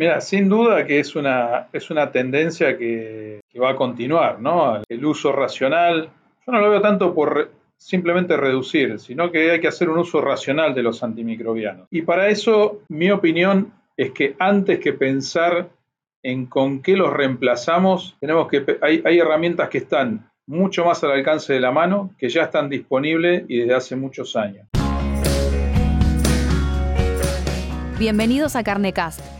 Mira, sin duda que es una, es una tendencia que, va a continuar, ¿no? El uso racional. Yo no lo veo tanto por simplemente reducir, sino que hay que hacer un uso racional de los antimicrobianos. Y para eso, mi opinión es que antes que pensar en con qué los reemplazamos, tenemos que hay, hay herramientas que están mucho más al alcance de la mano, que ya están disponibles y desde hace muchos años. Bienvenidos a Carnecast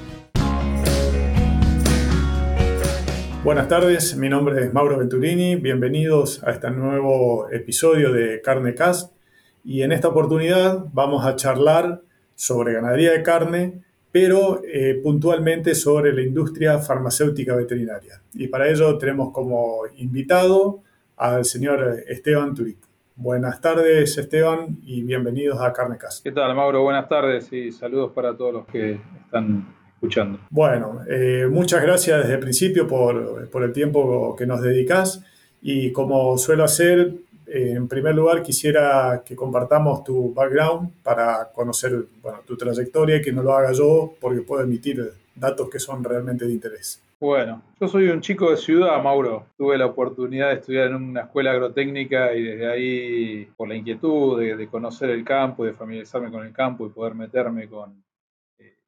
Buenas tardes, mi nombre es Mauro Venturini, bienvenidos a este nuevo episodio de Carne Cast y en esta oportunidad vamos a charlar sobre ganadería de carne, pero eh, puntualmente sobre la industria farmacéutica veterinaria. Y para ello tenemos como invitado al señor Esteban Turic. Buenas tardes Esteban y bienvenidos a Carnecast. ¿Qué tal Mauro? Buenas tardes y saludos para todos los que están escuchando. Bueno, eh, muchas gracias desde el principio por, por, el tiempo que nos dedicas y como suelo hacer, eh, en primer lugar quisiera que compartamos tu background para conocer bueno, tu trayectoria y que no lo haga yo porque puedo emitir datos que son realmente de interés. Bueno, yo soy un chico de ciudad, Mauro. Tuve la oportunidad de estudiar en una escuela agrotécnica y desde ahí, por la inquietud de, de conocer el campo, de familiarizarme con el campo y poder meterme con,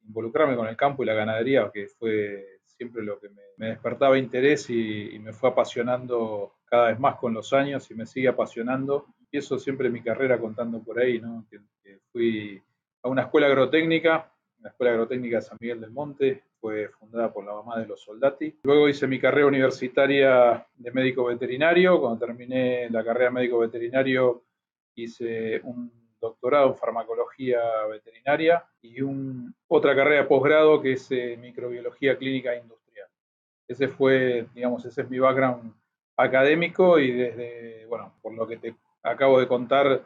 involucrarme con el campo y la ganadería, que fue siempre lo que me, despertaba interés y, me fue apasionando cada vez más con los años y me sigue apasionando. Empiezo siempre mi carrera contando por ahí, ¿no? que, fui a una escuela agrotécnica, la Escuela Agrotécnica de San Miguel del Monte, fue fundada por la mamá de los soldati. Luego hice mi carrera universitaria de médico veterinario. Cuando terminé la carrera de médico veterinario hice un doctorado en farmacología veterinaria y un, otra carrera posgrado que es eh, microbiología clínica industrial. Ese fue, digamos, ese es mi background académico y desde, bueno, por lo que te acabo de contar,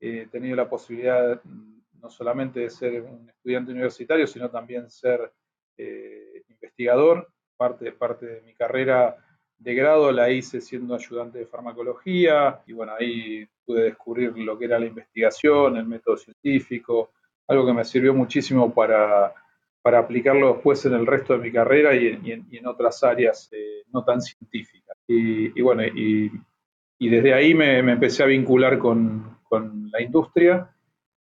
he tenido la posibilidad no solamente de ser un estudiante universitario, sino también ser eh, investigador. Parte, parte de mi carrera de grado la hice siendo ayudante de farmacología y bueno, ahí pude descubrir lo que era la investigación, el método científico, algo que me sirvió muchísimo para, para aplicarlo después en el resto de mi carrera y, en, otras áreas eh, no tan científicas. Y, bueno, y, desde ahí me, empecé a vincular con, la industria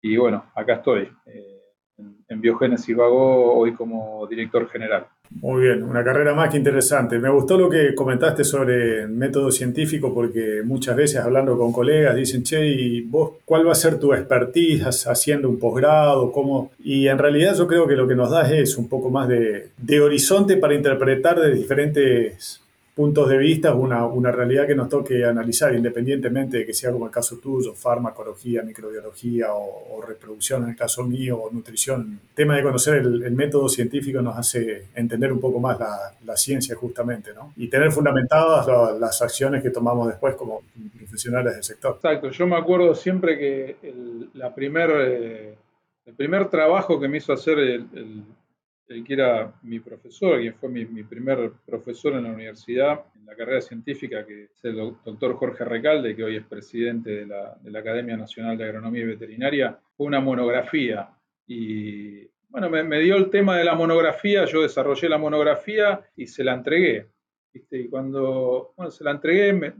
y bueno, acá estoy. Eh, en, en Biogénesis Vago hoy como director general. Muy bien, una carrera más que interesante. Me gustó lo que comentaste sobre método científico porque muchas veces hablando con colegas dicen, che, ¿y vos cuál va a ser tu expertise haciendo un posgrado? ¿Cómo? Y en realidad yo creo que lo que nos das es un poco más de, de horizonte para interpretar de diferentes puntos de vista, una, una realidad que nos toque analizar, independientemente de que sea como el caso tuyo, farmacología, microbiología o, reproducción en el caso mío, o nutrición. El tema de conocer el, método científico nos hace entender un poco más la, la ciencia justamente, ¿no? Y tener fundamentadas las acciones que tomamos después como profesionales del sector. Exacto, yo me acuerdo siempre que el, la primer, eh, el primer trabajo que me hizo hacer el el que era mi profesor, quien fue mi, primer profesor en la universidad, en la carrera científica, que es el doctor Jorge Recalde, que hoy es presidente de la, Academia Nacional de Agronomía y Veterinaria, fue una monografía. Y bueno, me, dio el tema de la monografía, yo desarrollé la monografía y se la entregué. Y cuando bueno, se la entregué, me,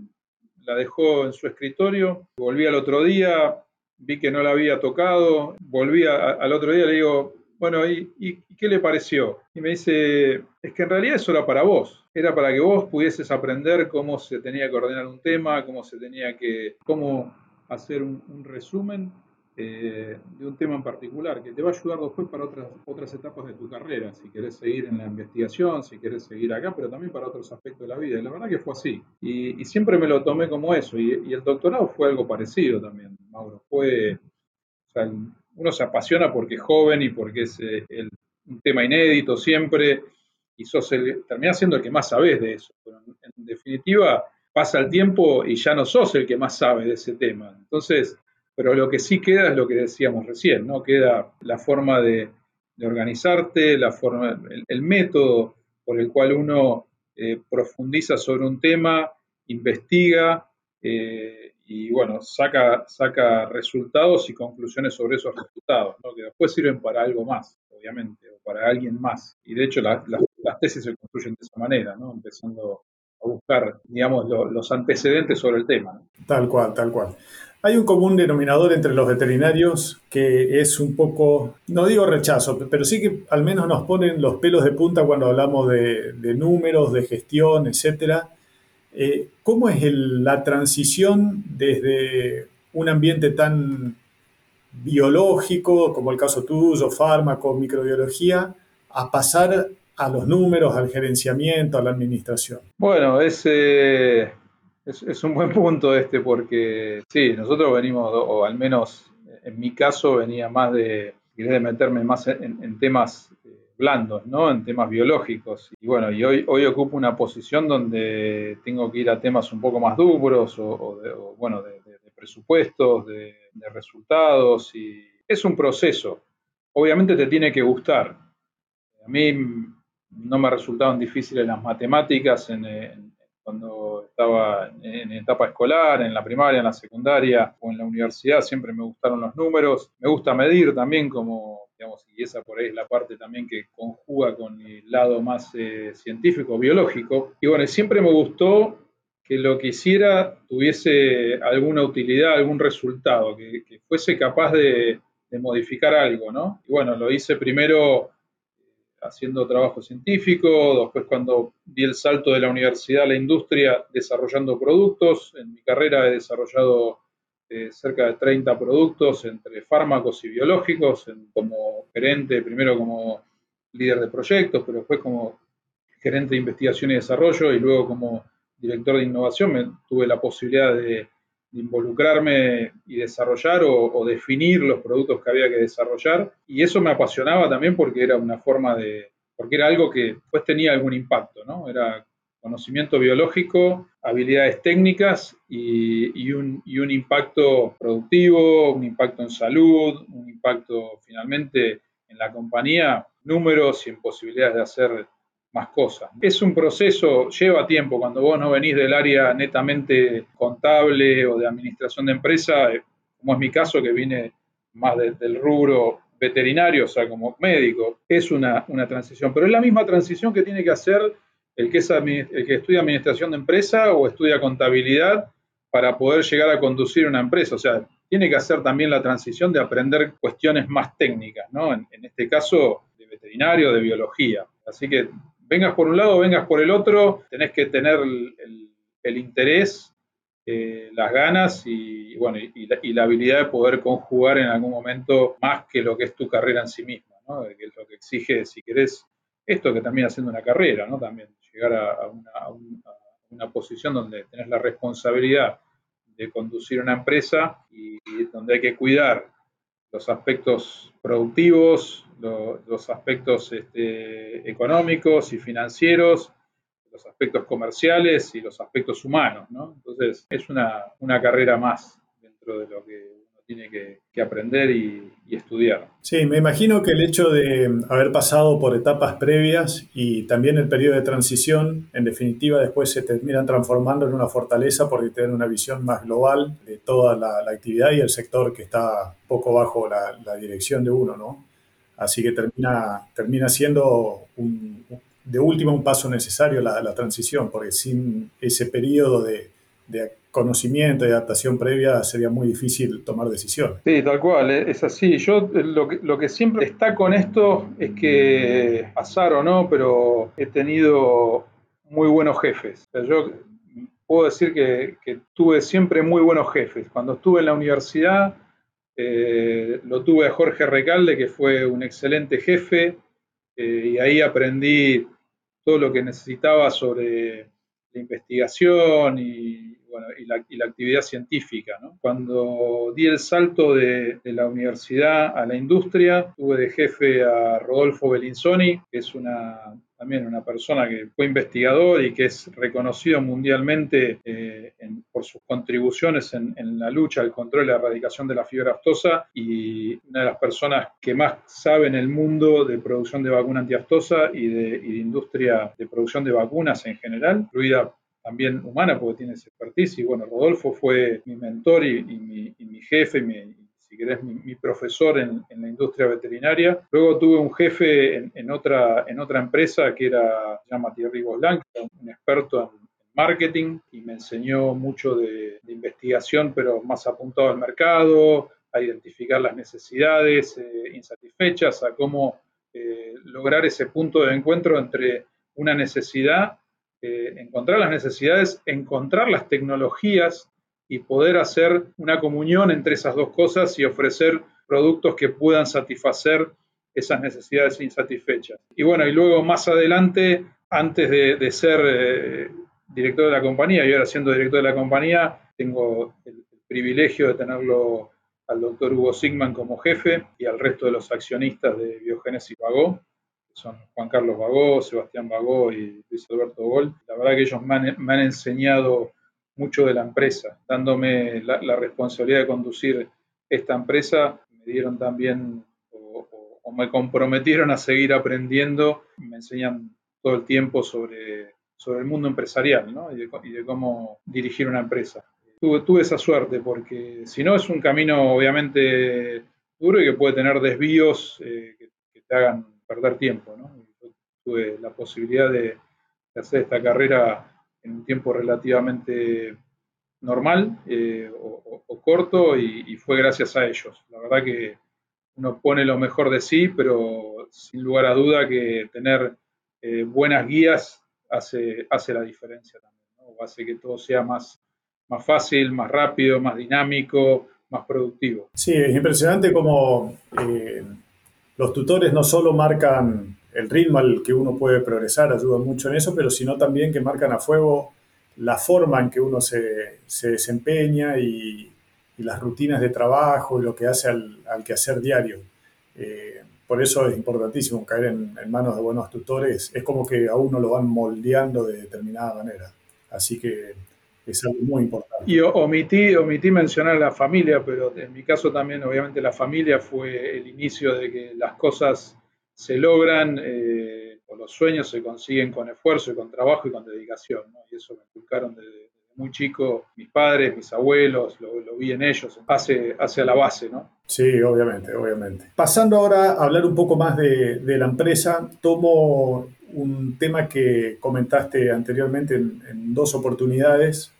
la dejó en su escritorio, volví al otro día, vi que no la había tocado, volví al otro día, le digo, bueno, ¿y, qué le pareció? Y me dice, es que en realidad eso era para vos, era para que vos pudieses aprender cómo se tenía que ordenar un tema, cómo se tenía que, cómo hacer un, resumen eh, de un tema en particular, que te va a ayudar después para otras, otras etapas de tu carrera, si querés seguir en la investigación, si querés seguir acá, pero también para otros aspectos de la vida. Y la verdad que fue así. Y, siempre me lo tomé como eso. Y, el doctorado fue algo parecido también, Mauro. Fue, o sea, uno se apasiona porque es joven y porque es eh, un tema inédito siempre y sos el, terminás siendo el que más sabes de eso. Pero en, definitiva, pasa el tiempo y ya no sos el que más sabe de ese tema. Entonces, pero lo que sí queda es lo que decíamos recién, ¿no? Queda la forma de, organizarte, la forma, el, método por el cual uno eh, profundiza sobre un tema, investiga eh, y bueno, saca, saca resultados y conclusiones sobre esos resultados, ¿no? que después sirven para algo más, obviamente, o para alguien más. Y de hecho las tesis se construyen de esa manera, ¿no? empezando a buscar, digamos, los antecedentes sobre el tema. Tal cual, tal cual. Hay un común denominador entre los veterinarios que es un poco, no digo rechazo, pero sí que al menos nos ponen los pelos de punta cuando hablamos de, números, de gestión, etcétera. Eh, ¿Cómo es la transición desde un ambiente tan biológico, como el caso tuyo, fármaco, microbiología, a pasar a los números, al gerenciamiento, a la administración? Bueno, es, eh, es, un buen punto este porque sí, nosotros venimos, o al menos en mi caso venía más de, de meterme más en, temas blandos, ¿no? En temas biológicos. Y bueno, y hoy, hoy ocupo una posición donde tengo que ir a temas un poco más duros, o, bueno, de, presupuestos, de, resultados, y es un proceso. Obviamente te tiene que gustar. A mí no me resultaban difíciles las matemáticas cuando estaba en etapa escolar, en la primaria, en la secundaria o en la universidad, siempre me gustaron los números. Me gusta medir también, como, digamos, y esa por ahí es la parte también que conjuga con el lado más eh, científico, biológico. Y bueno, siempre me gustó que lo que hiciera tuviese alguna utilidad, algún resultado, que, fuese capaz de, de modificar algo, ¿no? Y bueno, lo hice primero haciendo trabajo científico, después cuando di el salto de la universidad a la industria desarrollando productos, en mi carrera he desarrollado eh, cerca de 30 productos entre fármacos y biológicos, como gerente, primero como líder de proyectos, pero después como gerente de investigación y desarrollo y luego como director de innovación tuve la posibilidad de, involucrarme y desarrollar o, definir los productos que había que desarrollar. Y eso me apasionaba también porque era una forma de, porque era algo que pues tenía algún impacto, ¿no? Era conocimiento biológico, habilidades técnicas y, un, impacto productivo, un impacto en salud, un impacto finalmente en la compañía, números y en posibilidades de hacer más cosas. Es un proceso, lleva tiempo, cuando vos no venís del área netamente contable o de administración de empresa, eh, como es mi caso, que vine más del rubro veterinario, o sea, como médico, es una, transición, pero es la misma transición que tiene que hacer el que, es el que estudia administración de empresa o estudia contabilidad para poder llegar a conducir una empresa, o sea, tiene que hacer también la transición de aprender cuestiones más técnicas, ¿no? En, este caso, de veterinario, de biología. Así que vengas por un lado, vengas por el otro, tenés que tener el, interés, eh, las ganas y, bueno, y, la, habilidad de poder conjugar en algún momento más que lo que es tu carrera en sí misma, ¿no? que es lo que exige, si querés, esto que también haciendo una carrera, ¿no? También llegar a, una, posición donde tenés la responsabilidad de conducir una empresa y donde hay que cuidar los aspectos productivos, los aspectos este, económicos y financieros, los aspectos comerciales y los aspectos humanos. ¿no? Entonces, es una, carrera más dentro de lo que tiene que, aprender y, estudiar. Sí, me imagino que el hecho de haber pasado por etapas previas y también el periodo de transición, en definitiva, después se terminan transformando en una fortaleza porque tienen una visión más global de toda la, actividad y el sector que está poco bajo la, la dirección de uno, ¿no? Así que termina, termina siendo de último un paso necesario la, transición, porque sin ese periodo de, conocimiento y adaptación previa sería muy difícil tomar decisiones. Sí, tal cual, eh, es así. Yo eh, lo que, lo que siempre está con esto es que, pasar o no, pero he tenido muy buenos jefes. yo puedo decir que, tuve siempre muy buenos jefes. Cuando estuve en la universidad, eh, lo tuve a Jorge Recalde, que fue un excelente jefe, y ahí aprendí todo lo que necesitaba sobre la investigación y, la, actividad científica. Cuando di el salto de, la universidad a la industria, tuve de jefe a Rodolfo Bellinzoni, que es una también una persona que fue investigador y que es reconocido mundialmente eh, por sus contribuciones en, la lucha al control y la erradicación de la fiebre aftosa y una de las personas que más sabe en el mundo de producción de vacuna antiaftosa y y de industria de producción de vacunas en general, incluida también humana porque tiene ese expertise. Y bueno, Rodolfo fue mi mentor y, mi, jefe, mi, si querés, mi, profesor en, la industria veterinaria. Luego tuve un jefe en, otra, en otra empresa que era, se llama Thierry Boslan, un experto en marketing y me enseñó mucho de, investigación, pero más apuntado al mercado, a identificar las necesidades eh, insatisfechas, a cómo eh, lograr ese punto de encuentro entre una necesidad encontrar las necesidades, encontrar las tecnologías y poder hacer una comunión entre esas dos cosas y ofrecer productos que puedan satisfacer esas necesidades insatisfechas. Y bueno, y luego más adelante, antes de, ser eh, director de la compañía y ahora siendo director de la compañía, tengo el, privilegio de tenerlo al doctor Hugo Sigman como jefe y al resto de los accionistas de Biogénesis Vago son Juan Carlos Bagó, Sebastián Bagó y Luis Alberto Gol. La verdad que ellos me han, enseñado mucho de la empresa, dándome la, responsabilidad de conducir esta empresa. Me dieron también o, me comprometieron a seguir aprendiendo. Me enseñan todo el tiempo sobre, el mundo empresarial ¿no? y, de, cómo dirigir una empresa. Tuve, esa suerte porque si no es un camino obviamente duro y que puede tener desvíos eh, que te hagan perder tiempo. ¿no? tuve la posibilidad de, hacer esta carrera en un tiempo relativamente normal eh, o, corto y, fue gracias a ellos. La verdad que uno pone lo mejor de sí, pero sin lugar a duda que tener eh, buenas guías hace, hace la diferencia también, hace que todo sea más, más fácil, más rápido, más dinámico, más productivo. Sí, es impresionante como eh, los tutores no solo marcan el ritmo al que uno puede progresar, ayudan mucho en eso, pero sino también que marcan a fuego la forma en que uno se, desempeña y, las rutinas de trabajo y lo que hace al, al quehacer diario. Eh, por eso es importantísimo caer en, en, manos de buenos tutores. Es como que a uno lo van moldeando de determinada manera. Así que es algo muy importante. Y omití, omití mencionar la familia, pero en mi caso también obviamente la familia fue el inicio de que las cosas se logran eh, o los sueños se consiguen con esfuerzo y con trabajo y con dedicación. Y eso me inculcaron desde, muy chico mis padres, mis abuelos, lo, vi en ellos, hace, hacia la base. ¿no? Sí, obviamente, obviamente. Pasando ahora a hablar un poco más de, de la empresa, tomo un tema que comentaste anteriormente en, dos oportunidades,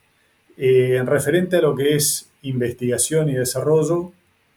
eh, en referente a lo que es investigación y desarrollo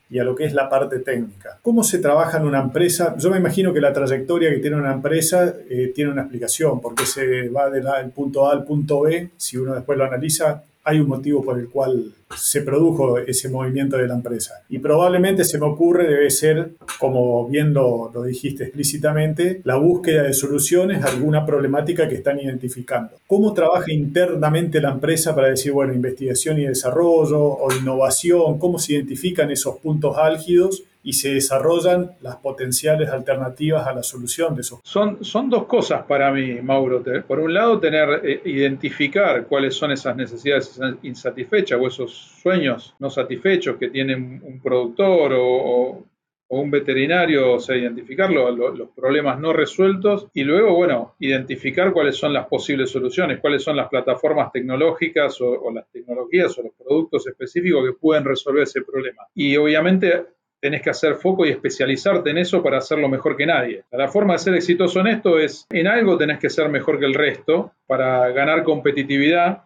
y a lo que es la parte técnica. ¿Cómo se trabaja en una empresa? Yo me imagino que la trayectoria que tiene una empresa eh, tiene una explicación, porque se va del punto A al punto B, si uno después lo analiza, hay un motivo por el cual se produjo ese movimiento de la empresa. Y probablemente se me ocurre debe ser, como bien lo, dijiste explícitamente, la búsqueda de soluciones a alguna problemática que están identificando. ¿Cómo trabaja internamente la empresa para decir, bueno, investigación y desarrollo o innovación? ¿Cómo se identifican esos puntos álgidos y se desarrollan las potenciales alternativas a la solución de esos. Son, son dos cosas para mí, Mauro. Por un lado, tener, eh, identificar cuáles son esas necesidades insatisfechas o esos sueños no satisfechos que tiene un productor o, un veterinario, o sea, identificar los problemas no resueltos y luego, bueno, identificar cuáles son las posibles soluciones, cuáles son las plataformas tecnológicas o, las tecnologías o los productos específicos que pueden resolver ese problema. Y obviamente tenés que hacer foco y especializarte en eso para hacerlo mejor que nadie. La forma de ser exitoso en esto es, en algo tenés que ser mejor que el resto para ganar competitividad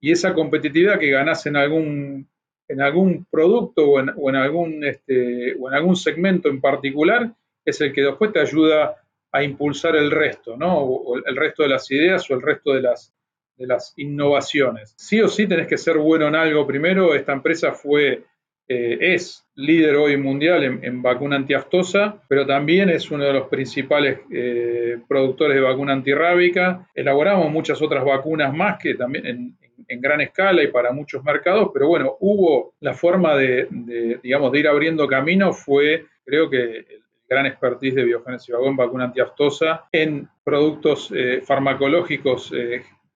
y esa competitividad que ganás en algún, en algún producto o en, algún, este, o en algún segmento en particular es el que después te ayuda a impulsar el resto, ¿no? O el resto de las ideas o el resto de las, de las innovaciones. Sí o sí tenés que ser bueno en algo primero. Esta empresa fue, eh, es líder hoy mundial en, vacuna antiaftosa, pero también es uno de los principales eh, productores de vacuna antirrábica. Elaboramos muchas otras vacunas más que también en, gran escala y para muchos mercados, pero bueno, hubo la forma de, digamos, de ir abriendo camino fue, creo que el gran expertise de Biogénesis Vagón, vacuna antiaftosa, en productos eh, farmacológicos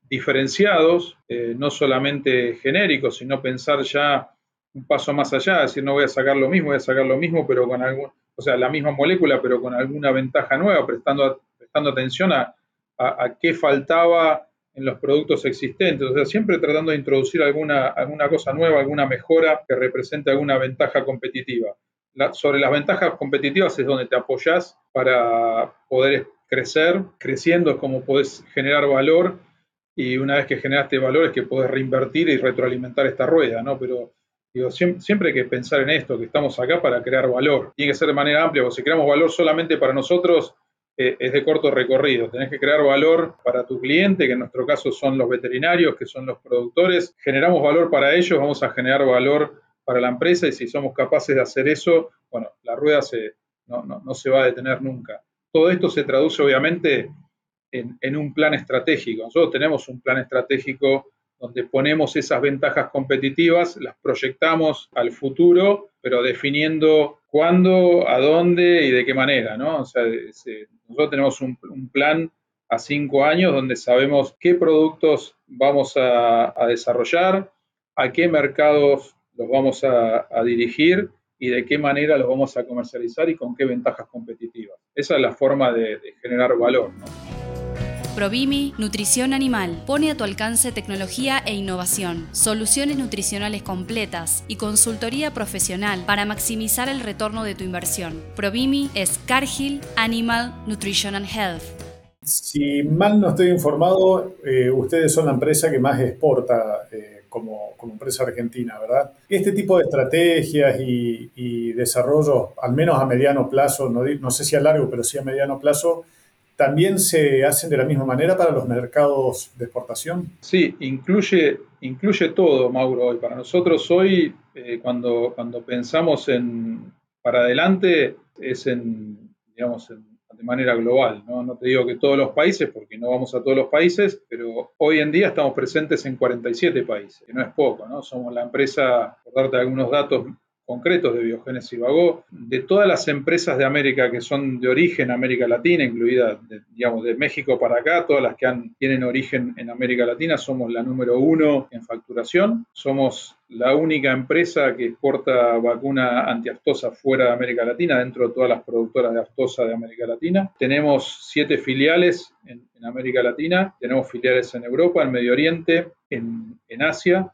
diferenciados, no solamente genéricos, sino pensar ya un paso más allá, decir, no voy a sacar lo mismo, voy a sacar lo mismo, pero con algún, o sea, la misma molécula, pero con alguna ventaja nueva, prestando, prestando atención a, a, qué faltaba en los productos existentes, o sea, siempre tratando de introducir alguna, alguna cosa nueva, alguna mejora que represente alguna ventaja competitiva sobre las ventajas competitivas es donde te apoyas para poder crecer. Creciendo es como podés generar valor y una vez que generaste valor es que podés reinvertir y retroalimentar esta rueda, ¿no? Pero digo, siempre, hay que pensar en esto, que estamos acá para crear valor. Tiene que ser de manera amplia, porque si creamos valor solamente para nosotros, eh, es de corto recorrido. Tenés que crear valor para tu cliente, que en nuestro caso son los veterinarios, que son los productores. Generamos valor para ellos, vamos a generar valor para la empresa y si somos capaces de hacer eso, bueno, la rueda se, no, se va a detener nunca. Todo esto se traduce obviamente en, un plan estratégico. Nosotros tenemos un plan estratégico donde ponemos esas ventajas competitivas, las proyectamos al futuro, pero definiendo cuándo, a dónde y de qué manera, ¿no? O sea, nosotros tenemos un, plan a cinco años donde sabemos qué productos vamos a, a desarrollar, a qué mercados los vamos a, dirigir y de qué manera los vamos a comercializar y con qué ventajas competitivas. Esa es la forma de, generar valor. Provimi Nutrición Animal pone a tu alcance tecnología e innovación, soluciones nutricionales completas y consultoría profesional para maximizar el retorno de tu inversión. Provimi es Cargill Animal Nutrition and Health. Si mal no estoy informado, eh, ustedes son la empresa que más exporta eh, como, empresa argentina, ¿verdad? Este tipo de estrategias y, desarrollo, al menos a mediano plazo, no, no, sé si a largo, pero sí a mediano plazo, ¿también se hacen de la misma manera para los mercados de exportación? Sí, incluye, incluye todo, Mauro. Hoy para nosotros hoy, eh, cuando, cuando pensamos en para adelante, es en, digamos, en de manera global. ¿no? ¿no? te digo que todos los países, porque no vamos a todos los países, pero hoy en día estamos presentes en 47 países, que no es poco, ¿no? Somos la empresa, por darte algunos datos concretos de Biogénesis Vagó, de todas las empresas de América que son de origen América Latina, incluida, digamos, de México para acá, todas las que tienen origen en América Latina, somos la número uno en facturación. Somos la única empresa que exporta vacuna antiaftosa fuera de América Latina, dentro de todas las productoras de aftosa de América Latina. Tenemos siete filiales en, América Latina, tenemos filiales en Europa, en Medio Oriente, en, en Asia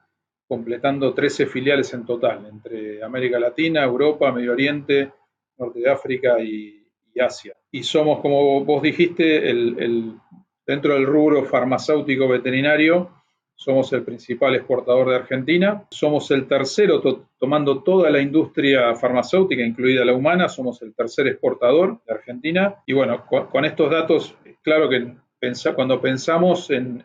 completando 13 filiales en total, entre América Latina, Europa, Medio Oriente, Norte de África y, Asia. Y somos, como vos dijiste, dentro del rubro farmacéutico veterinario, somos el principal exportador de Argentina, somos el tercero, tomando toda la industria farmacéutica, incluida la humana, somos el tercer exportador de Argentina. Y bueno, con, estos datos, claro que cuando pensamos en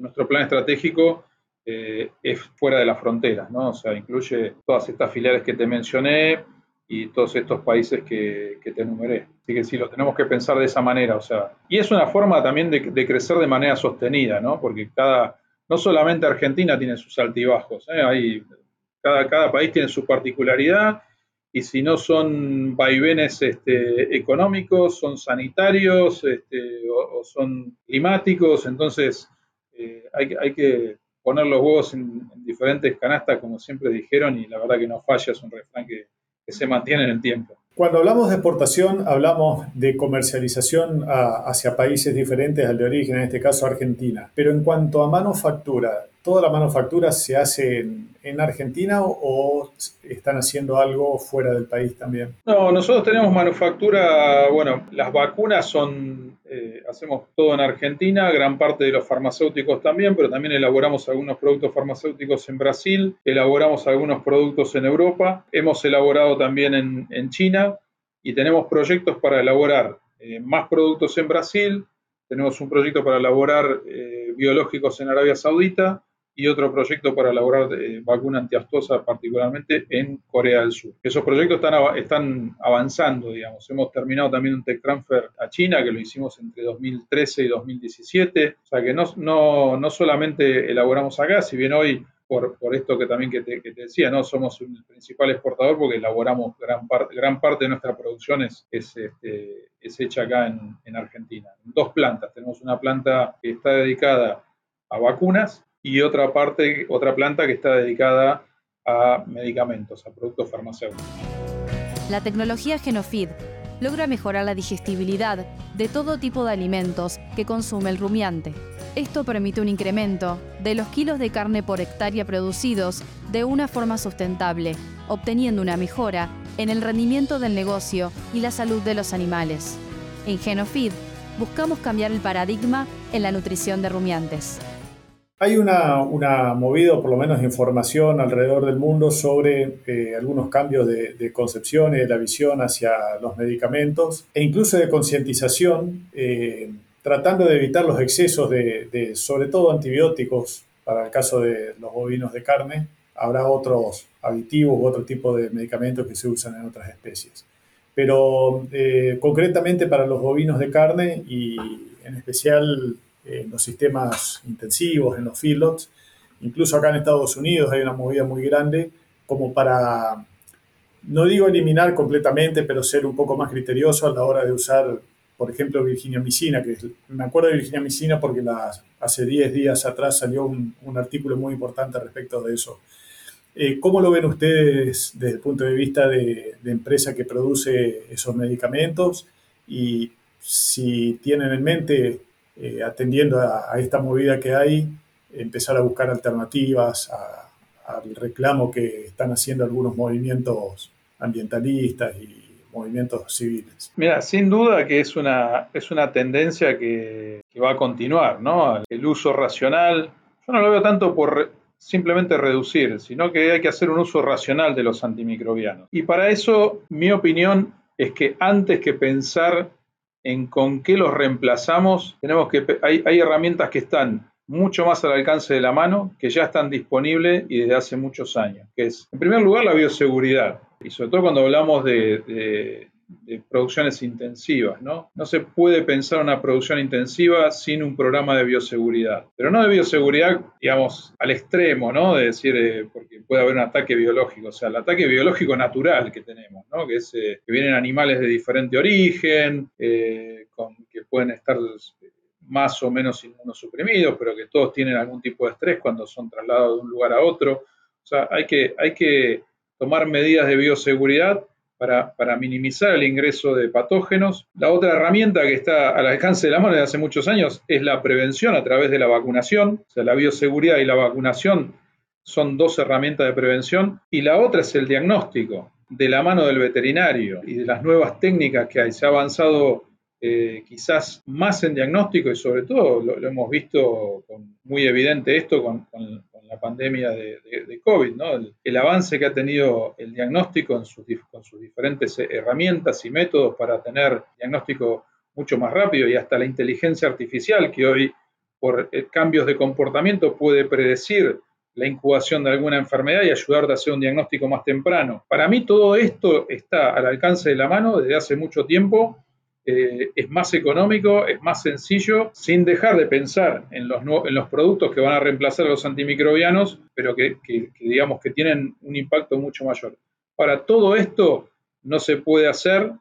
nuestro plan estratégico, eh, es fuera de las fronteras, ¿no? O sea, incluye todas estas filiales que te mencioné y todos estos países que, te enumeré. Así que sí, lo tenemos que pensar de esa manera, o sea, y es una forma también de, crecer de manera sostenida, ¿no? Porque cada, no solamente Argentina tiene sus altibajos, ¿eh? cada, cada país tiene su particularidad y si no son vaivenes este, económicos, son sanitarios este, o, son climáticos, entonces eh, hay, hay, que poner los huevos en, diferentes canastas, como siempre dijeron, y la verdad que no falla, es un refrán que, se mantiene en el tiempo. Cuando hablamos de exportación, hablamos de comercialización hacia países diferentes al de origen, en este caso Argentina. Pero en cuanto a manufactura, ¿toda la manufactura se hace en, Argentina o, están haciendo algo fuera del país también? No, nosotros tenemos manufactura, bueno, las vacunas son, eh, hacemos todo en Argentina, gran parte de los farmacéuticos también, pero también elaboramos algunos productos farmacéuticos en Brasil, elaboramos algunos productos en Europa, hemos elaborado también en, China y tenemos proyectos para elaborar eh, más productos en Brasil, tenemos un proyecto para elaborar eh, biológicos en Arabia Saudita, y otro proyecto para elaborar eh, vacuna antiaftosa, particularmente en Corea del Sur. Esos proyectos están, están avanzando, digamos. Hemos terminado también un tech transfer a China, que lo hicimos entre 2013 y 2017. O sea que no, no, no solamente elaboramos acá, si bien hoy por, esto que también que te, decía, ¿no? Somos el principal exportador porque elaboramos gran, gran parte de nuestra producción es, es, este, hecha acá en, en, Argentina. Dos plantas. Tenemos una planta que está dedicada a vacunas y otra parte, otra planta que está dedicada a medicamentos, a productos farmacéuticos. La tecnología Genofid logra mejorar la digestibilidad de todo tipo de alimentos que consume el rumiante. Esto permite un incremento de los kilos de carne por hectárea producidos de una forma sustentable, obteniendo una mejora en el rendimiento del negocio y la salud de los animales. En Genofid buscamos cambiar el paradigma en la nutrición de rumiantes. Hay una, una movida, por lo menos información alrededor del mundo sobre eh, algunos cambios de, concepción y de la visión hacia los medicamentos e incluso de concientización, eh, tratando de evitar los excesos de, sobre todo antibióticos para el caso de los bovinos de carne. Habrá otros aditivos u otro tipo de medicamentos que se usan en otras especies. Pero eh, concretamente para los bovinos de carne y en especial en los sistemas intensivos, en los feedlots. Incluso acá en Estados Unidos hay una movida muy grande como para, no digo eliminar completamente, pero ser un poco más criterioso a la hora de usar, por ejemplo, Virginia Micina, que me acuerdo de Virginia Micina porque hace 10 días atrás salió un, artículo muy importante respecto de eso. Eh, ¿Cómo lo ven ustedes desde el punto de vista de, de empresa que produce esos medicamentos? Y si tienen en mente eh, atendiendo a, esta movida que hay, empezar a buscar alternativas al reclamo que están haciendo algunos movimientos ambientalistas y movimientos civiles. Mira, sin duda que es una, es una tendencia que, que va a continuar, ¿no? El uso racional, yo no lo veo tanto por simplemente reducir, sino que hay que hacer un uso racional de los antimicrobianos. Y para eso, mi opinión es que antes que pensar en con qué los reemplazamos, tenemos que hay, herramientas que están mucho más al alcance de la mano, que ya están disponibles y desde hace muchos años, que es, en primer lugar, la bioseguridad. Y sobre todo cuando hablamos de producciones intensivas, ¿no? No se puede pensar una producción intensiva sin un programa de bioseguridad, pero no de bioseguridad, digamos, al extremo, ¿no? De decir, eh, porque puede haber un ataque biológico, o sea, el ataque biológico natural que tenemos, ¿no? Que es eh, que vienen animales de diferente origen, eh, con, que pueden estar más o menos inmunosuprimidos, pero que todos tienen algún tipo de estrés cuando son trasladados de un lugar a otro. O sea, hay que, hay que tomar medidas de bioseguridad para, minimizar el ingreso de patógenos. La otra herramienta que está al alcance de la mano desde hace muchos años es la prevención a través de la vacunación. O sea, la bioseguridad y la vacunación son dos herramientas de prevención. Y la otra es el diagnóstico de la mano del veterinario y de las nuevas técnicas que hay. Se ha avanzado eh, quizás más en diagnóstico y sobre todo lo, hemos visto con, muy evidente esto con, la pandemia de, COVID, ¿no? el, avance que ha tenido el diagnóstico en sus, con sus diferentes herramientas y métodos para tener diagnóstico mucho más rápido y hasta la inteligencia artificial que hoy por eh, cambios de comportamiento puede predecir la incubación de alguna enfermedad y ayudarte a hacer un diagnóstico más temprano. Para mí todo esto está al alcance de la mano desde hace mucho tiempo eh, es más económico, es más sencillo, sin dejar de pensar en los, en los productos que van a reemplazar a los antimicrobianos, pero que, digamos que tienen un impacto mucho mayor. Para todo esto no se puede hacer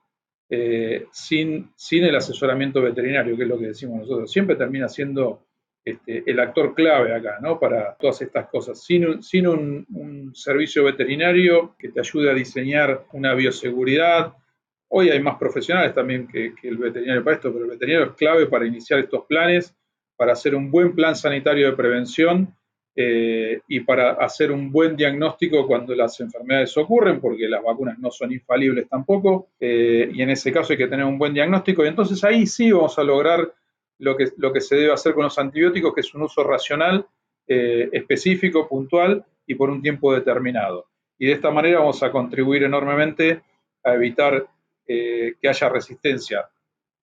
eh, sin, sin el asesoramiento veterinario, que es lo que decimos nosotros. Siempre termina siendo este, el actor clave acá, ¿no? Para todas estas cosas. Sin, sin un, servicio veterinario que te ayude a diseñar una bioseguridad, Hoy hay más profesionales también que, el veterinario para esto, pero el veterinario es clave para iniciar estos planes, para hacer un buen plan sanitario de prevención eh, y para hacer un buen diagnóstico cuando las enfermedades ocurren, porque las vacunas no son infalibles tampoco, eh, y en ese caso hay que tener un buen diagnóstico, y entonces ahí sí vamos a lograr lo que, se debe hacer con los antibióticos, que es un uso racional, eh, específico, puntual y por un tiempo determinado. Y de esta manera vamos a contribuir enormemente a evitar eh, que haya resistencia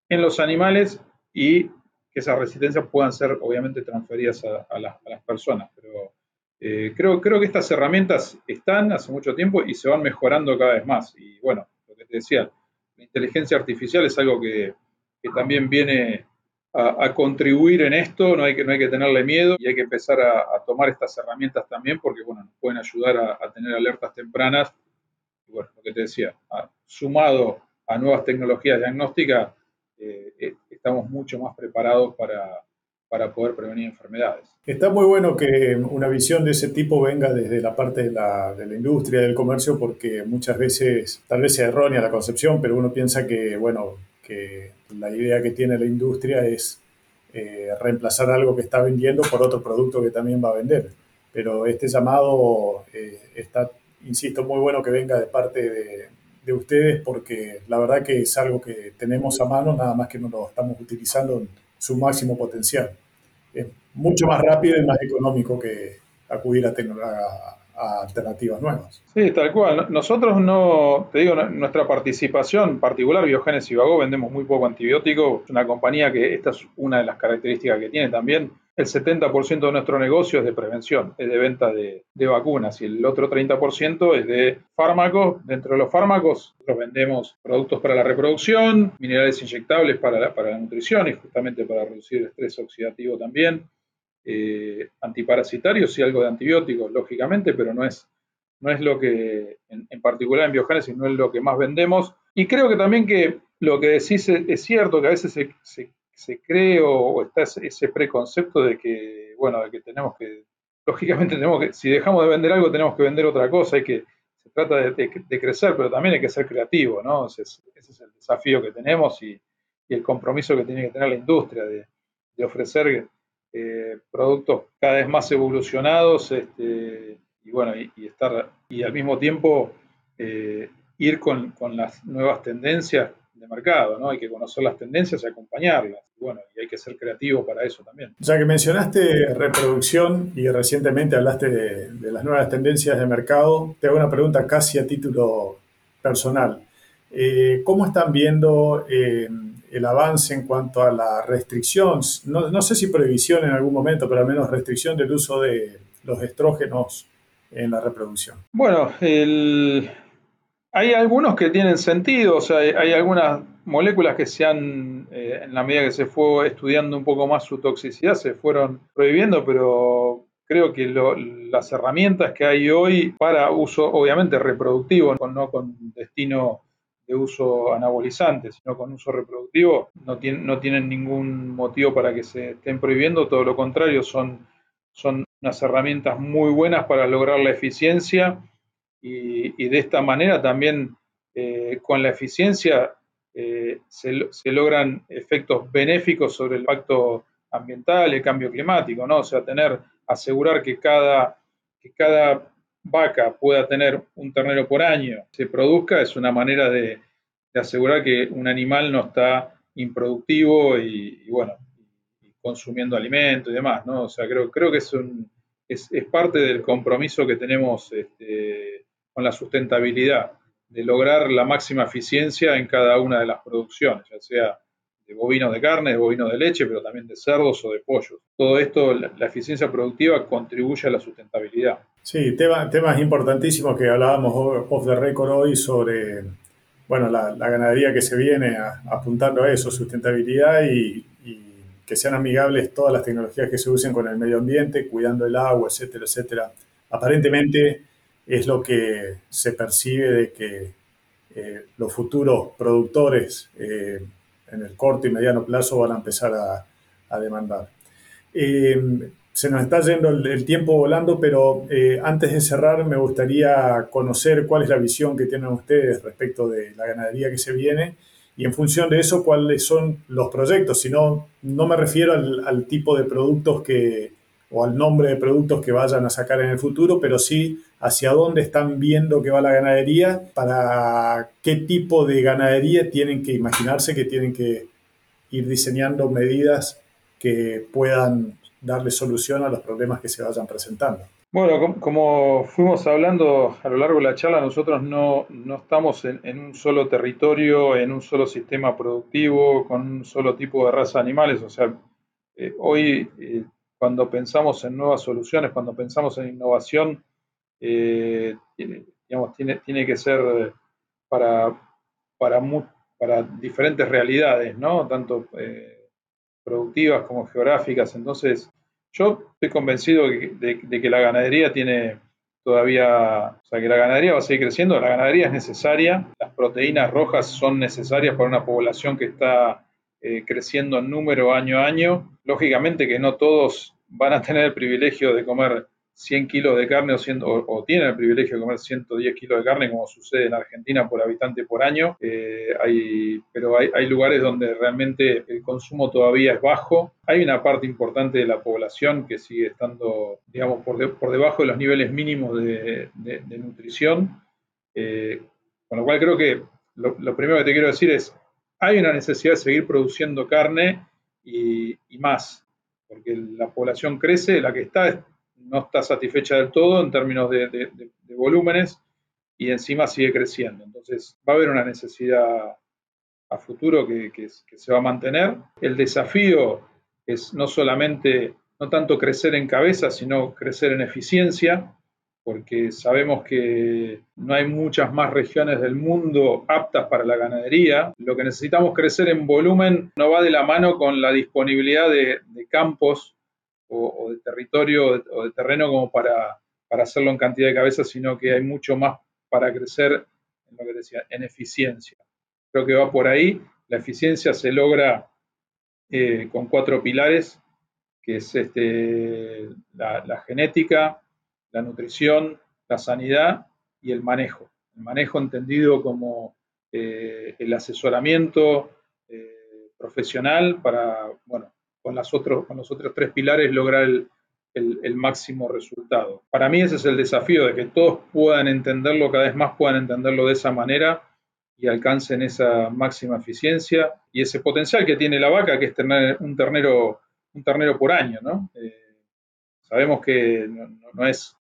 en los animales y que esas resistencias puedan ser obviamente transferidas a, las, personas. Pero eh, creo, creo que estas herramientas están hace mucho tiempo y se van mejorando cada vez más. Y bueno, lo que te decía, la inteligencia artificial es algo que, también viene, a, contribuir en esto, no hay, que, no hay que tenerle miedo y hay que empezar a, tomar estas herramientas también porque bueno, nos pueden ayudar a, tener alertas tempranas. Y bueno, lo que te decía, sumado a nuevas tecnologías diagnósticas, eh, eh, estamos mucho más preparados para, para poder prevenir enfermedades. Está muy bueno que una visión de ese tipo venga desde la parte de la, de la, industria, del comercio, porque muchas veces, tal vez sea errónea la concepción, pero uno piensa que, bueno, que la idea que tiene la industria es eh, reemplazar algo que está vendiendo por otro producto que también va a vender. Pero este llamado eh, está, insisto, muy bueno que venga de parte de, de, ustedes porque la verdad que es algo que tenemos a mano, nada más que no lo estamos utilizando en su máximo potencial. Es mucho más rápido y más económico que acudir a, alternativas nuevas. Sí, tal cual. Nosotros no, te digo, nuestra participación particular, Biogénesis y Vago, vendemos muy poco antibiótico. Es una compañía que esta es una de las características que tiene también. El 70% de nuestro negocio es de prevención, es de venta de, vacunas y el otro 30% es de fármacos. Dentro de los fármacos, nosotros vendemos productos para la reproducción, minerales inyectables para para la nutrición y justamente para reducir el estrés oxidativo también eh, antiparasitarios y algo de antibióticos, lógicamente, pero no es, no es lo que, en, particular en biogénesis, no es lo que más vendemos. Y creo que también que lo que decís es, cierto, que a veces se, cree o, está ese, preconcepto de que, bueno, de que tenemos que, lógicamente tenemos que, si dejamos de vender algo, tenemos que vender otra cosa, hay que, se trata de, crecer, pero también hay que ser creativo, ¿no? Ese es, ese el desafío que tenemos y, el compromiso que tiene que tener la industria de, ofrecer eh, productos cada vez más evolucionados este, y bueno, y, estar y al mismo tiempo eh, ir con, las nuevas tendencias de mercado, ¿no? Hay que conocer las tendencias y acompañarlas. Y bueno, y hay que ser creativo para eso también. Ya que mencionaste reproducción y recientemente hablaste de, las nuevas tendencias de mercado, te hago una pregunta casi a título personal. Eh, ¿Cómo están viendo el avance en cuanto a la restricción, no, no, sé si prohibición en algún momento, pero al menos restricción del uso de los estrógenos en la reproducción. Bueno, hay algunos que tienen sentido, o sea, hay, algunas moléculas que se han, eh, en la medida que se fue estudiando un poco más su toxicidad, se fueron prohibiendo, pero creo que las herramientas que hay hoy para uso, obviamente, reproductivo, no con destino de uso anabolizante, sino con uso reproductivo, no, tienen, no tienen ningún motivo para que se estén prohibiendo, todo lo contrario, son, son unas herramientas muy buenas para lograr la eficiencia y, de esta manera también eh, con la eficiencia eh, se, logran efectos benéficos sobre el impacto ambiental, el cambio climático, ¿no? O sea, tener, asegurar que cada, que cada vaca pueda tener un ternero por año, se produzca, es una manera de, asegurar que un animal no está improductivo y, bueno, consumiendo alimento y demás, ¿no? O sea, creo, creo que es, un, es, parte del compromiso que tenemos este, con la sustentabilidad, de lograr la máxima eficiencia en cada una de las producciones, ya sea de bovinos de carne, de bovinos de leche, pero también de cerdos o de pollos. Todo esto, la, eficiencia productiva contribuye a la sustentabilidad. Sí, tema, temas importantísimos que hablábamos off the record hoy sobre bueno, la, ganadería que se viene apuntando a eso, sustentabilidad y, que sean amigables todas las tecnologías que se usen con el medio ambiente, cuidando el agua, etcétera, etcétera. Aparentemente es lo que se percibe de que eh, los futuros productores eh, en el corto y mediano plazo van a empezar a, demandar. Eh, se nos está yendo el, tiempo volando, pero antes de cerrar me gustaría conocer cuál es la visión que tienen ustedes respecto de la ganadería que se viene y en función de eso cuáles son los proyectos. Si no, no me refiero al, tipo de productos que o al nombre de productos que vayan a sacar en el futuro, pero sí hacia dónde están viendo que va la ganadería, para qué tipo de ganadería tienen que imaginarse que tienen que ir diseñando medidas que puedan darle solución a los problemas que se vayan presentando. Bueno, como, fuimos hablando a lo largo de la charla, nosotros no, estamos en, un solo territorio, en un solo sistema productivo, con un solo tipo de raza de animales. O sea, eh, hoy eh, cuando pensamos en nuevas soluciones, cuando pensamos en innovación, eh, digamos, tiene, tiene que ser para, para, para diferentes realidades, ¿no? Tanto productivas como geográficas. Entonces, yo estoy convencido de, que la ganadería tiene todavía, o sea, que la ganadería va a seguir creciendo. La ganadería es necesaria, las proteínas rojas son necesarias para una población que está eh, creciendo en número año a año. Lógicamente que no todos van a tener el privilegio de comer 100 kilos de carne o, o, tienen el privilegio de comer 110 kilos de carne, como sucede en Argentina por habitante por año. Eh, hay, pero hay, lugares donde realmente el consumo todavía es bajo. Hay una parte importante de la población que sigue estando, digamos, por, por debajo de los niveles mínimos de, nutrición. Eh, con lo cual creo que lo, primero que te quiero decir es, hay una necesidad de seguir produciendo carne y, más, porque la población crece, la que está no está satisfecha del todo en términos de, volúmenes y encima sigue creciendo. Entonces va a haber una necesidad a futuro que, se va a mantener. El desafío es no solamente, no tanto crecer en cabeza, sino crecer en eficiencia, porque sabemos que no hay muchas más regiones del mundo aptas para la ganadería. Lo que necesitamos crecer en volumen no va de la mano con la disponibilidad de campos o, de territorio o de, terreno como para, hacerlo en cantidad de cabezas, sino que hay mucho más para crecer en lo que decía, en eficiencia. Creo que va por ahí. La eficiencia se logra eh, con cuatro pilares, que es este, la, genética, la nutrición, la sanidad y el manejo. El manejo entendido como eh, el asesoramiento eh, profesional para, bueno, con, las otros, con los otros tres pilares lograr el, máximo resultado. Para mí ese es el desafío, de que todos puedan entenderlo, cada vez más puedan entenderlo de esa manera y alcancen esa máxima eficiencia y ese potencial que tiene la vaca, que es tener un ternero, un ternero por año. ¿no? Eh, sabemos que no, es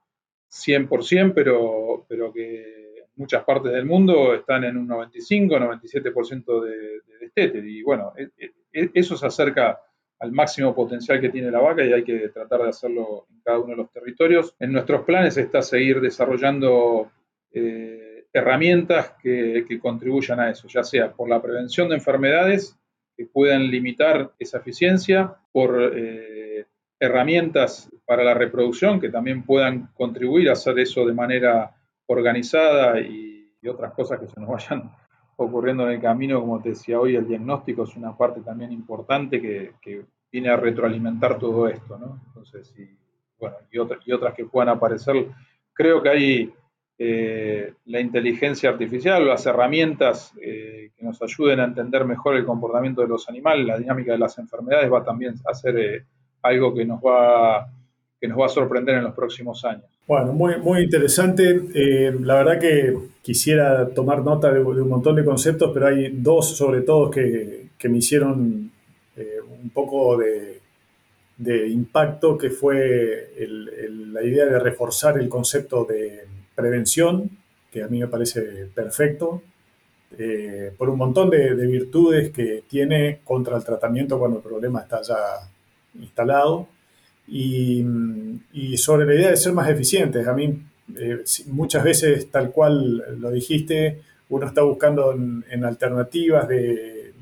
100%, pero, pero que muchas partes del mundo están en un 95, 97% de, de. Y bueno, e, e, eso se acerca al máximo potencial que tiene la vaca y hay que tratar de hacerlo en cada uno de los territorios. En nuestros planes está seguir desarrollando eh, herramientas que, contribuyan a eso, ya sea por la prevención de enfermedades que puedan limitar esa eficiencia, por eh, herramientas para la reproducción que también puedan contribuir a hacer eso de manera organizada y, otras cosas que se nos vayan ocurriendo en el camino, como te decía hoy, el diagnóstico es una parte también importante que, viene a retroalimentar todo esto, ¿no? Entonces, y, bueno, y, y otras que puedan aparecer. Creo que hay eh, la inteligencia artificial, las herramientas eh, que nos ayuden a entender mejor el comportamiento de los animales, la dinámica de las enfermedades, va también a ser eh, algo que nos va que nos va a sorprender en los próximos años. Bueno, muy, muy interesante. Eh, la verdad que quisiera tomar nota de, un montón de conceptos, pero hay dos sobre todo que, que me hicieron eh, un poco de, de, impacto, que fue la idea de reforzar el concepto de prevención, que a mí me parece perfecto, eh, por un montón de, de virtudes que tiene contra el tratamiento cuando el problema está ya instalado y, sobre la idea de ser más eficientes. A mí eh, muchas veces, tal cual lo dijiste, uno está buscando en, alternativas de,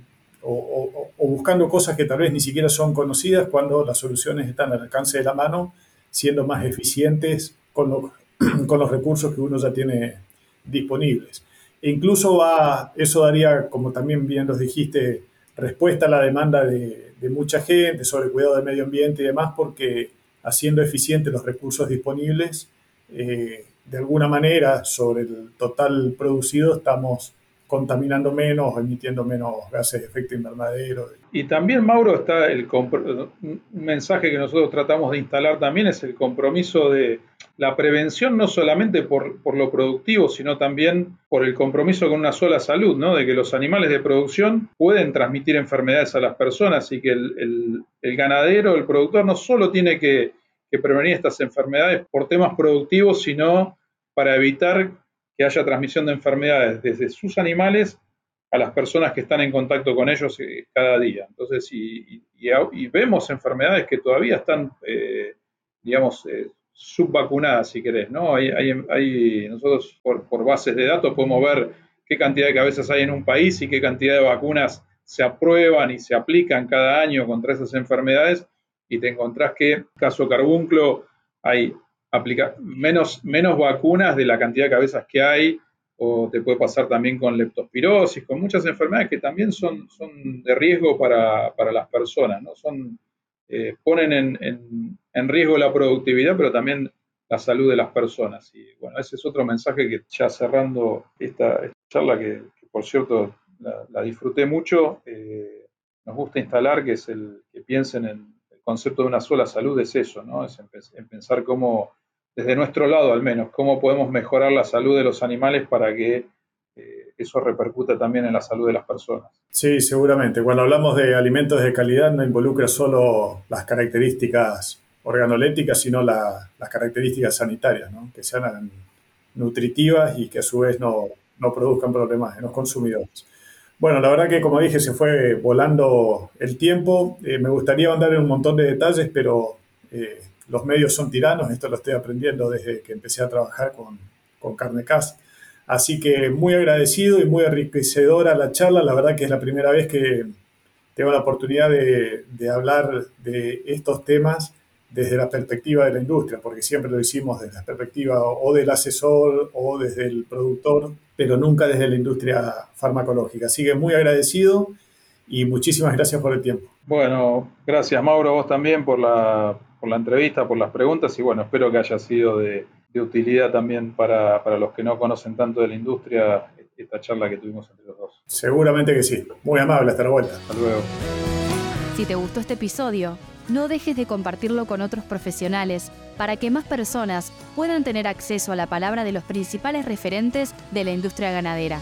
o, buscando cosas que tal vez ni siquiera son conocidas cuando las soluciones están al alcance de la mano, siendo más eficientes con, con los recursos que uno ya tiene disponibles. E incluso va, eso daría, como también bien los dijiste, respuesta a la demanda de, mucha gente sobre cuidado del medio ambiente y demás, porque haciendo eficientes los recursos disponibles, eh, de alguna manera sobre el total producido estamos contaminando menos, emitiendo menos gases de efecto invernadero. Y también, Mauro, está el un mensaje que nosotros tratamos de instalar también es el compromiso de la prevención no solamente por, lo productivo, sino también por el compromiso con una sola salud, ¿no? De que los animales de producción pueden transmitir enfermedades a las personas y que el, ganadero, el productor, no solo tiene que, que prevenir estas enfermedades por temas productivos, sino para evitar que haya transmisión de enfermedades desde sus animales a las personas que están en contacto con ellos eh, cada día. Entonces, y, vemos enfermedades que todavía están, eh, digamos, eh, subvacunadas, si querés, ¿no? Hay, nosotros por, bases de datos podemos ver qué cantidad de cabezas hay en un país y qué cantidad de vacunas se aprueban y se aplican cada año contra esas enfermedades y te encontrás que, caso carbunclo, hay aplica menos, menos vacunas de la cantidad de cabezas que hay, o te puede pasar también con leptospirosis, con muchas enfermedades que también son, son de riesgo para, las personas, ¿no? Son, eh, ponen en, en, riesgo la productividad, pero también la salud de las personas. Y bueno, ese es otro mensaje que ya cerrando esta, charla, que, por cierto la, disfruté mucho, eh, nos gusta instalar, que es el que piensen en el concepto de una sola salud, es eso, ¿no? Es en pensar cómo desde nuestro lado al menos, cómo podemos mejorar la salud de los animales para que eh, eso repercuta también en la salud de las personas. Sí, seguramente. Cuando hablamos de alimentos de calidad no involucra solo las características organolépticas, sino las características sanitarias, ¿no? que sean nutritivas y que a su vez no, no produzcan problemas en los consumidores. Bueno, la verdad que como dije se fue volando el tiempo. Eh, me gustaría andar en un montón de detalles, pero eh, los medios son tiranos, esto lo estoy aprendiendo desde que empecé a trabajar con, con Carnecast. Así que muy agradecido y muy enriquecedora la charla, la verdad que es la primera vez que tengo la oportunidad de, de hablar de estos temas desde la perspectiva de la industria, porque siempre lo hicimos desde la perspectiva o del asesor o desde el productor, pero nunca desde la industria farmacológica. Así que muy agradecido y muchísimas gracias por el tiempo. Bueno, gracias Mauro, vos también por la, por la entrevista, por las preguntas y bueno, espero que haya sido de, utilidad también para, para, los que no conocen tanto de la industria esta charla que tuvimos entre los dos. Seguramente que sí. Muy amable, hasta la vuelta. Hasta luego. Si te gustó este episodio, no dejes de compartirlo con otros profesionales para que más personas puedan tener acceso a la palabra de los principales referentes de la industria ganadera.